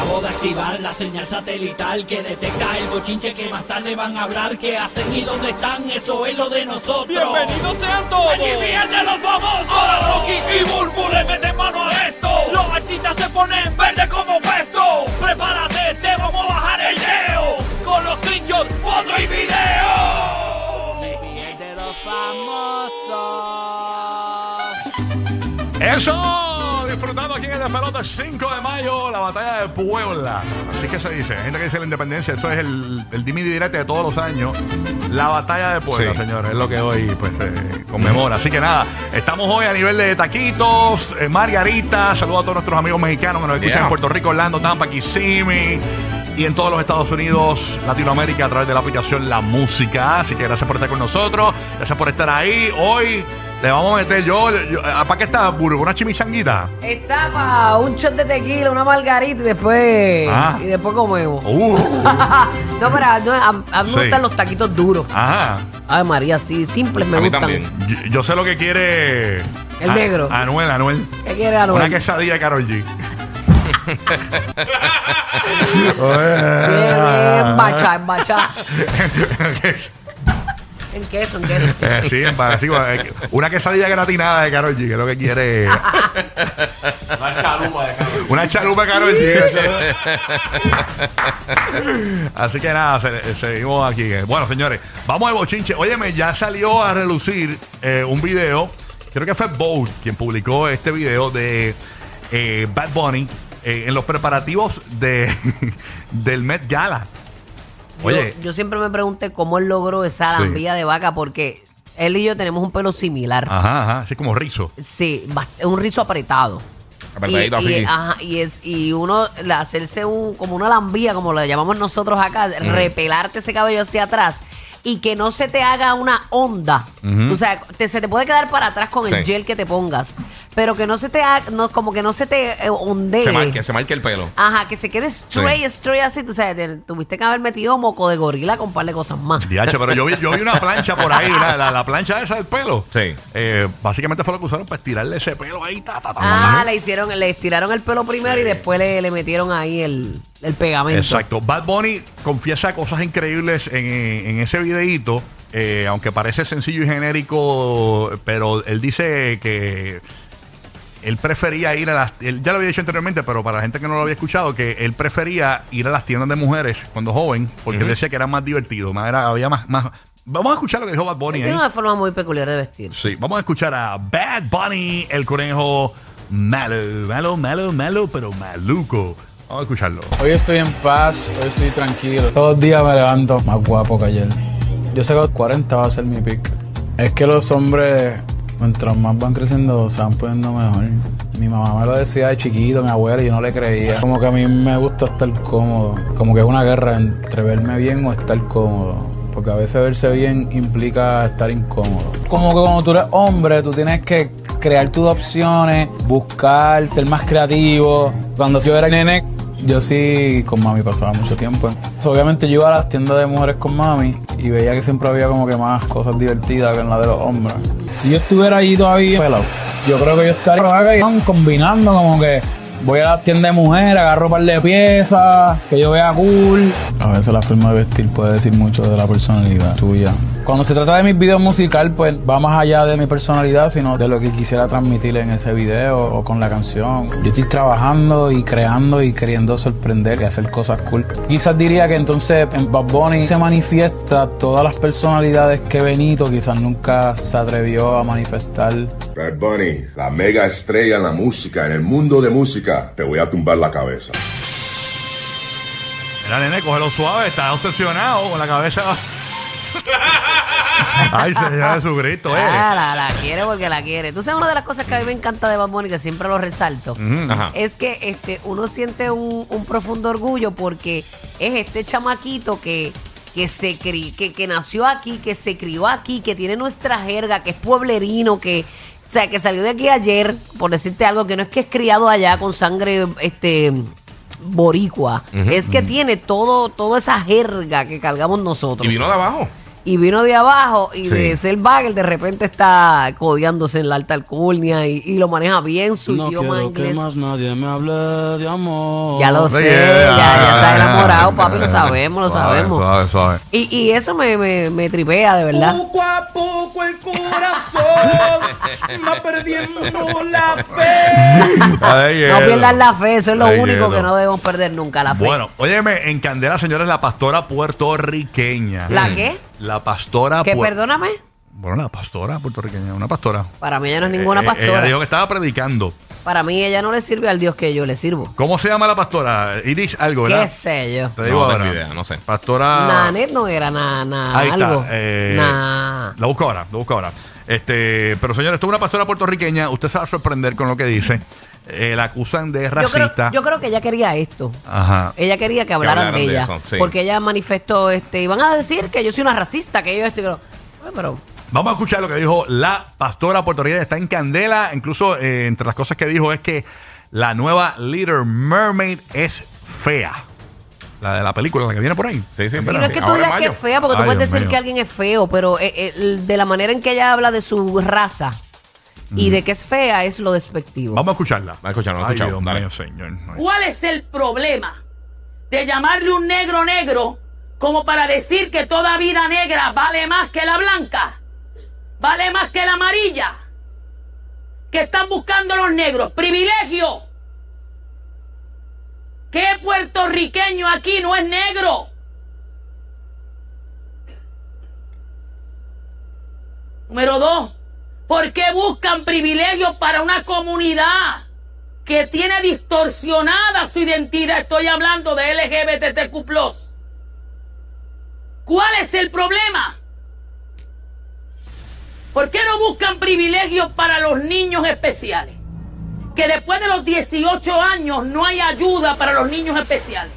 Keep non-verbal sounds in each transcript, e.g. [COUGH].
Acabo de activar la señal satelital que detecta el bochinche que más tarde van a hablar. ¿Qué hacen y dónde están? Eso es lo de nosotros. ¡Bienvenidos sean todos! ¡Aquí fíjense los famosos! Ahora Rocky y Burbu le meten mano a esto. Los artistas se ponen verde como puesto. Prepárate, te vamos a bajar el leo. Con los screenshots, foto y video. de los famosos. ¡Eso! Disfrutando aquí en el pelota 5 de mayo, la batalla de Puebla. Así que se dice, gente que dice la independencia, eso es el, el dimi directo de todos los años. La batalla de Puebla, Sí. señores, es lo que hoy pues eh, conmemora. Así que nada, estamos hoy a nivel de taquitos, eh, margarita, saludos a todos nuestros amigos mexicanos que nos escuchan Yeah. en Puerto Rico, Orlando, Tampa, Kissimmee. Y en todos los Estados Unidos, Latinoamérica, a través de la aplicación La Música. Así que gracias por estar con nosotros. Gracias por estar ahí. Hoy le vamos a meter yo. yo ¿Para qué está, Burbu? ¿Una chimichanguita? Está para un shot de tequila, una margarita y después, Ah. y después comemos. Uh, [LAUGHS] no, pero no, a, a mí Sí. me gustan los taquitos duros. ajá. Ay, María, sí, simples me A mí gustan. también. Yo, yo sé lo que quiere. El A- negro. Anuel, Anuel. ¿Qué quiere Anuel? Una quesadilla de Karol G. [LAUGHS] Bien, bien, bacha, bacha. [LAUGHS] En queso, en queso. [LAUGHS] Eh, sí, en sí, eh, una quesadilla gratinada de Karol G, que es lo que quiere. [LAUGHS] Una chalupa de Karol G. [LAUGHS] Así que nada, se- seguimos aquí. Bueno, señores, vamos al bochinche. Óyeme, ya salió a relucir eh, un video. Creo que fue Bold quien publicó este video de eh, Bad Bunny eh, en los preparativos de, del Met Gala. Oye, Yo, yo siempre me pregunté cómo él logró esa Sí. de vaca porque él y yo tenemos un pelo similar. ajá, ajá, así como rizo. Sí, bast- un rizo apretado. Apretadito y, así. Y, ajá, y, es, y uno, la- hacerse un, como una lambía, como la llamamos nosotros acá, repelarte ese cabello hacia atrás y que no se te haga una onda. O sea, te- se te puede quedar para atrás con el Sí. gel que te pongas, pero que no se te haga, no, como que no se te eh, ondee. Se marque, se marque el pelo. Ajá, que se quede straight, straight así. Tú sabes, te- tuviste que haber metido moco de gorila con un par de cosas más. Diache, pero yo vi, yo vi una plancha por ahí, la, la- la plancha esa del pelo. Sí. Eh, básicamente fue lo que usaron para estirarle ese pelo ahí. Ta, ta, ta, Ah, ta. le hicieron, le estiraron el pelo primero y después le, le metieron ahí el, el pegamento. Exacto. Bad Bunny confiesa cosas increíbles en, en ese videíto. eh, aunque parece sencillo y genérico, pero él dice que él prefería ir a las. Él ya lo había dicho anteriormente, pero para la gente que no lo había escuchado, que él prefería ir a las tiendas de mujeres cuando joven, porque él decía que era más divertido, más era- había más, más. Vamos a escuchar lo que dijo Bad Bunny Él ahí. tiene una forma muy peculiar de vestir. Sí, vamos a escuchar a Bad Bunny, el conejo malo, malo, malo, malo, pero maluco. Vamos a escucharlo. Hoy estoy en paz, hoy estoy tranquilo. Todos los días me levanto más guapo que ayer. Yo sé que los 40 va a ser mi pick. Es que los hombres, mientras más van creciendo, se van poniendo mejor. Mi mamá me lo decía de chiquito, mi abuela, y yo no le creía. Como que a mí me gusta estar cómodo. Como que es una guerra entre verme bien o estar cómodo. Porque a veces verse bien implica estar incómodo. Como que cuando tú eres hombre, tú tienes que crear tus opciones, buscar, ser más creativo. Cuando yo era nene, yo sí con mami pasaba mucho tiempo. Obviamente yo iba a las tiendas de mujeres con mami y veía que siempre había como que más cosas divertidas que en la de los hombres. Si yo estuviera allí todavía, yo creo que yo estaría combinando como que voy a la tienda de mujeres, agarro un par de piezas, que yo vea cool. A veces la forma de vestir puede decir mucho de la personalidad tuya. Cuando se trata de mis videos musical, pues va más allá de mi personalidad, sino de lo que quisiera transmitir en ese video o con la canción. Yo estoy trabajando y creando y queriendo sorprender y hacer cosas cool. Quizás diría que entonces en Bad Bunny se manifiesta todas las personalidades que Benito quizás nunca se atrevió a manifestar. Bad Bunny, la mega estrella en la música, en el mundo de música, te voy a tumbar la cabeza. Mira, nene, cógelo suave, está obsesionado con la cabeza. [LAUGHS] Ay, Señor Jesucristo, eh. Ah, la, la quiere porque la quiere. Tú sabes una de las cosas que a mí me encanta de Bad Bunny, que siempre lo resalto, Ajá. es que este, uno siente un, un profundo orgullo porque es este chamaquito que, que se cri- que, que nació aquí, que se crió aquí, que tiene nuestra jerga, que es pueblerino, que, o sea, que salió de aquí ayer, por decirte algo, que no es que es criado allá con sangre, este boricua, es que tiene todo, toda esa jerga que cargamos nosotros. Y vino de abajo. Y vino de abajo y Sí. de ser bagel de repente está codeándose en la alta alcurnia y, y lo maneja bien su No idioma quiero que inglés. más nadie me hable de amor. Ya lo sé, ya, ya, ya ya, está enamorado, papi, lo sabemos, lo Suave, sabemos. Suave, suave. Y, y eso me, me, me tripea, de verdad. Poco a poco el corazón [LAUGHS] va perdiendo la fe. No pierdas la fe, eso es lo Ay, único hielo. que no debemos perder nunca, la fe. Bueno, óyeme, en Candela, señores, la pastora puertorriqueña. ¿La qué? La pastora que puer- perdóname, Bueno, la pastora puertorriqueña, una pastora. para mí ella no es ninguna Eh, eh, pastora. Ella dijo que estaba predicando. Para mí ella no le sirve al Dios que yo le sirvo. ¿Cómo se llama la pastora? Iris algo, ¿verdad? ¿Qué sé yo? Te digo No ahora. tengo idea, no sé. Pastora. Nanet no era nada, nada, Ahí está. algo. eh, Nah. La busco ahora, la busco ahora. Este, pero señores, esto es una pastora puertorriqueña. Usted se va a sorprender con lo que dice. Eh, la acusan de Yo creo, racista. yo creo que ella quería esto. Ajá. Ella quería que hablaran, hablaran de de ella. eso, sí. Porque ella manifestó, este, iban a decir que yo soy una racista, que yo esto y que lo- Bueno, pero Vamos a escuchar lo que dijo la pastora puertorriqueña. Está en candela. Incluso eh, entre las cosas que dijo es que la nueva Little Mermaid es fea. La de la película, la que viene por ahí. Sí, sí, sí. Y no es que tú digas que es fea, porque tú puedes Dios decir mío. que alguien es feo, pero eh, eh, de la manera en que ella habla de su raza y de que es fea es lo despectivo. Vamos a escucharla. Vamos a escucharla, vamos a Ay, escucharla. Dios Dale. mío, señor. No es- ¿Cuál es el problema de llamarle un negro negro como para decir que toda vida negra vale más que la blanca? ¿Vale más que la amarilla? ¿Qué están buscando los negros? ¡Privilegio! ¿Qué puertorriqueño aquí no es negro? Número dos, ¿por qué buscan privilegios para una comunidad que tiene distorsionada su identidad? Estoy hablando de LGBTQ+. ¿Cuál es el problema? ¿Por qué no buscan privilegios para los niños especiales? Que después de los 18 años no hay ayuda para los niños especiales.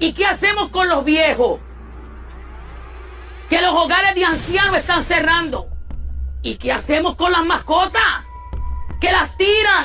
¿Y qué hacemos con los viejos? Que los hogares de ancianos están cerrando. ¿Y qué hacemos con las mascotas? Que las tiran.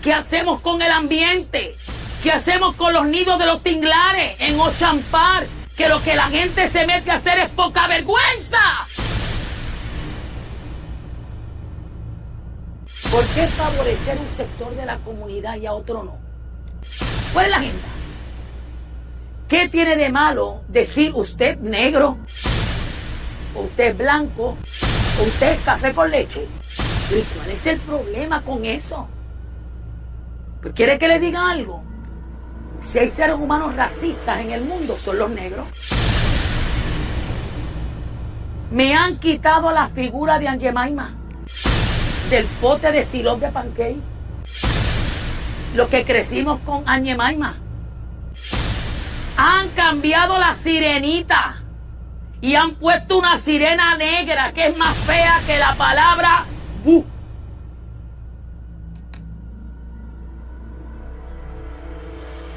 ¿Qué hacemos con el ambiente? ¿Qué hacemos con los nidos de los tinglares en Ochampar? Que lo que la gente se mete a hacer es poca vergüenza. ¿Por qué favorecer un sector de la comunidad y a otro no? ¿Cuál es la agenda? ¿Qué tiene de malo decir usted negro, usted blanco, usted es café con leche? ¿Y cuál es el problema con eso? Pues ¿Quiere que le diga algo? Si hay seres humanos racistas en el mundo, son los negros. Me han quitado la figura de Angemaima del pote de sirope de pancake. Los que crecimos con Angemaima. Han cambiado la sirenita y han puesto una sirena negra que es más fea que la palabra bu.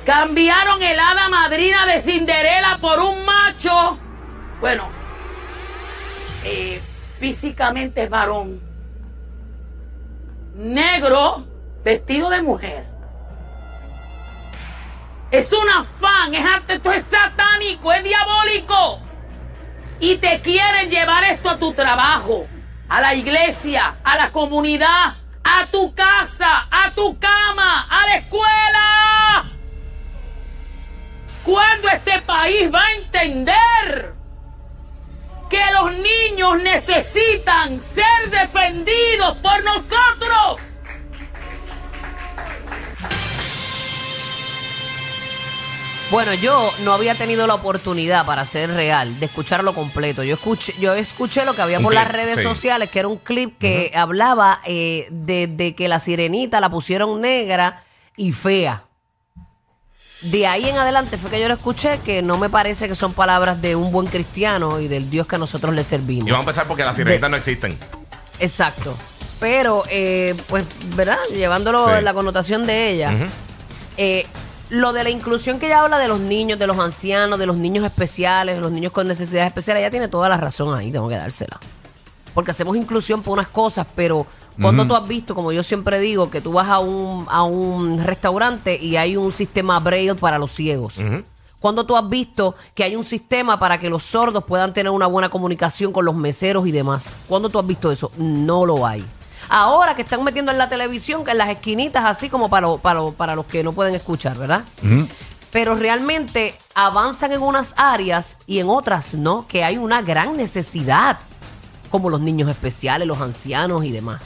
Cambiaron el hada madrina de Cinderela por un macho. Bueno, eh, físicamente es varón. Negro, vestido de mujer. Es un afán, es arte, esto es satánico, es diabólico. Y te quieren llevar esto a tu trabajo, a la iglesia, a la comunidad, a tu casa, a tu cama, a la escuela. ¿Cuándo este país va a entender que los niños necesitan ser defendidos por nosotros? Bueno, yo no había tenido la oportunidad, para ser real, de escucharlo completo. Yo escuché, yo escuché lo que había por las redes sí. sociales, que era un clip que hablaba eh, de, de que la sirenita la pusieron negra y fea. De ahí en adelante fue que yo lo escuché, que no me parece que son palabras de un buen cristiano y del Dios que nosotros le servimos. Y vamos a empezar porque las sirenitas De- no existen. Exacto. Pero, eh, pues, ¿verdad? Llevándolo Sí. en la connotación de ella, eh, lo de la inclusión que ella habla de los niños, de los ancianos, de los niños especiales, de los niños con necesidades especiales, ella tiene toda la razón ahí, tengo que dársela. Porque hacemos inclusión por unas cosas, pero cuando tú has visto, como yo siempre digo, que tú vas a un, a un restaurante y hay un sistema braille para los ciegos. Ujú. ¿Cuándo tú has visto que hay un sistema para que los sordos puedan tener una buena comunicación con los meseros y demás? ¿Cuándo tú has visto eso? No lo hay. Ahora que están metiendo en la televisión, que en las esquinitas, así como para, lo- para, lo- para los que no pueden escuchar, ¿verdad? Pero realmente avanzan en unas áreas y en otras no, que hay una gran necesidad, como los niños especiales, los ancianos y demás.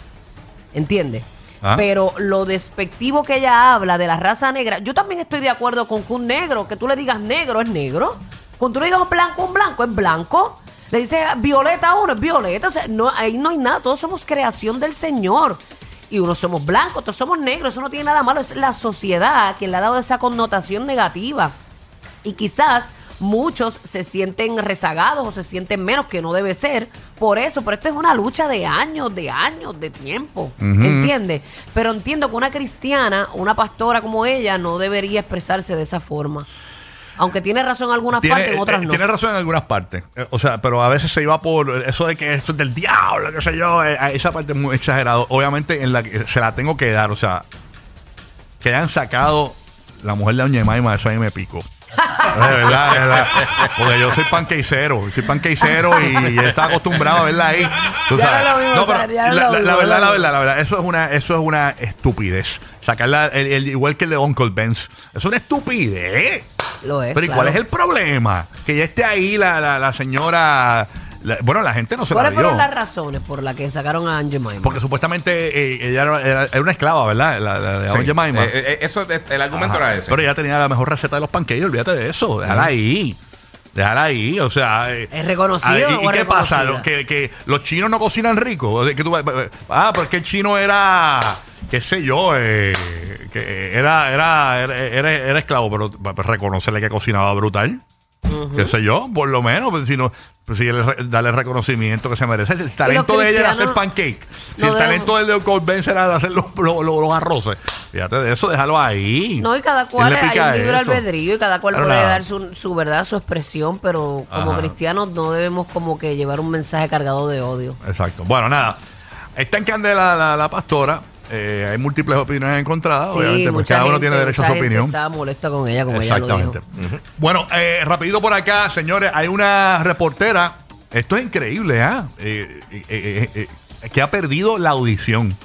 ¿Entiendes? Ah. Pero lo despectivo que ella habla de la raza negra, yo también estoy de acuerdo con que un negro, que tú le digas negro es negro. Cuando tú le digas blanco, un blanco es blanco. Le dices violeta uno, es violeta. O sea, no, ahí no hay nada. Todos somos creación del Señor. Y unos somos blancos, otros somos negros. Eso no tiene nada malo. Es la sociedad quien le ha dado esa connotación negativa. Y quizás muchos se sienten rezagados o se sienten menos, que no debe ser. Por eso, pero esto es una lucha de años, de años, de tiempo. ¿Entiendes? Pero entiendo que una cristiana, una pastora como ella, no debería expresarse de esa forma. Aunque tiene razón en algunas partes, en otras eh, no. tiene razón en algunas partes. Eh, o sea, pero a veces se iba por eso de que esto es del diablo, qué sé yo. eh, esa parte es muy exagerado. Obviamente, en la que se la tengo que dar. O sea, que hayan sacado la mujer de Doña Emaima, eso ahí me pico. De verdad, de verdad. Porque yo soy panqueicero, soy panqueicero y está acostumbrado a verla ahí. Tú sabes. no es lo mismo, pero Sari, ya no es la, lo la- la mismo, verdad, la es verdad, la verdad, eso es una, eso es una estupidez. Sacarla, el- el- igual que el de Uncle Benz. Es una estupidez. Lo es, Pero ¿y claro. cuál es el problema? Que ya esté ahí la, la, la señora. la- bueno, la gente no se la ¿Cuáles dio. fueron las razones por las que sacaron a Aunt Jemima? Porque supuestamente eh, ella era, era- era una esclava, ¿verdad? La, la de Sí. Aunt Jemima. Eh, eh, eso, eh, el argumento Ajá. era ese. Pero ella tenía la mejor receta de los pancakes, olvídate de eso. Déjala ahí. Déjala ahí, o sea. eh, ¿Es reconocido ah, ¿Y, o y es qué pasa? reconocida? Lo- Que, que los chinos no cocinan rico. O sea, Que tú, ah, porque el chino era. qué sé yo, eh, que era, era, era, era, era esclavo, pero pues, reconocerle que cocinaba brutal. Qué sé yo, por lo menos, pues, si no, pues, si darle el reconocimiento que se merece. El talento de ella era hacer pancake. Si no el talento de Corbin era de hacer los, los, los- arroces. Fíjate de eso, déjalo ahí. No, y cada ¿Quién cual hay un libre albedrío y cada cual puede nada. dar su, su verdad, su expresión, pero como Ajá. cristianos no debemos como que llevar un mensaje cargado de odio. Exacto. Bueno, nada. Está en candela la, la pastora. Eh, hay múltiples opiniones encontradas. obviamente, pues mucha cada uno gente- tiene derecho a su opinión. Estaba molesta con ella, como ella lo Exactamente. dijo. Bueno, eh, rapidito por acá, señores. Hay una reportera. Esto es increíble, ¿ah? Eh, eh, eh, eh, eh, que ha perdido la audición.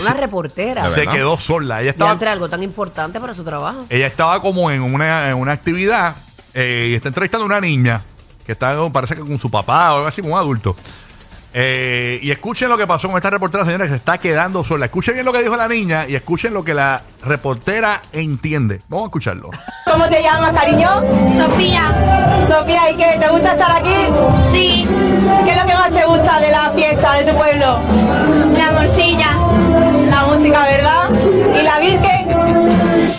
Una reportera. Se quedó sola. Ella estaba, entre algo tan importante para su trabajo. ella estaba como en una, en una actividad eh, y está entrevistando a una niña que está, parece que con su papá o algo así, como un adulto. Eh, y escuchen lo que pasó con esta reportera, señora, que se está quedando sola. Escuchen bien lo que dijo la niña y escuchen lo que la reportera entiende. Vamos a escucharlo. ¿Cómo te llamas, cariño? Sofía, Sofía, ¿y qué? ¿Te gusta estar aquí? sí, ¿Qué es lo que más te gusta de la fiesta de tu pueblo? la morcilla. La música, ¿verdad? ¿Y la Virgen? [LAUGHS]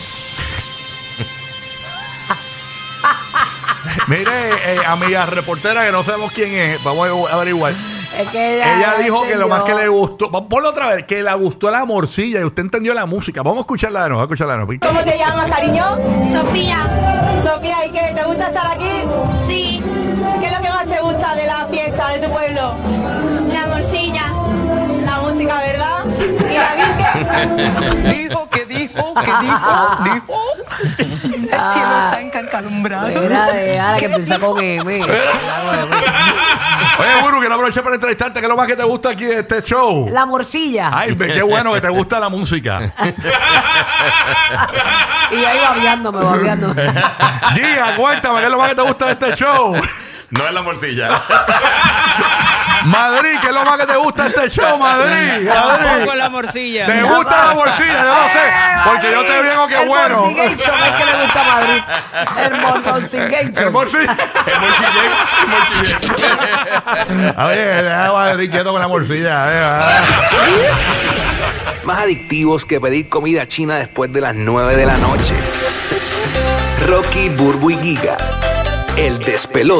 Mire, eh, amiga reportera, que no sabemos quién es, vamos a averiguar. Es que ella, Ella dijo que lo más que le gustó, vamos, ponlo otra vez, que le gustó la morcilla y usted entendió la música. Vamos a escucharla de nuevo, a escucharla de nuevo. ¿Cómo te llamas, cariño? Sofía, Sofía, ¿y qué? ¿Te gusta estar aquí? sí, ¿Qué es lo que más te gusta de la fiesta de tu pueblo? la morcilla. La música, ¿verdad? ¿Y la Virgen? [LAUGHS] Dijo que dijo que dijo, dijo. El cielo está encalumbrado. Era de ahora que empieza con M. Oye, Buru, quiero aprovechar para entrevistarte, ¿qué es lo más que te gusta aquí de este show? La morcilla. Ay, ve, qué bueno que te gusta la música. [LAUGHS] Y ahí babeándome, babeándome. Giga, cuéntame, ¿qué es lo más que te gusta de este show? No es la morcilla. [LAUGHS] Madrid, ¿qué es lo más que te gusta de este show, Madrid? Madrid. Con la morcilla. ¿Te gusta la bolsilla? Yo no sé, porque yo te digo que el bueno. Morcigation es que le gusta a Madrid. El [LAUGHS] Morcigation. El morcilla. El. A ver, deja a Madrid quieto con la morcilla. Más adictivos que pedir comida china después de las 9 de la noche. Rocky, Burbu y Giga. El despelote.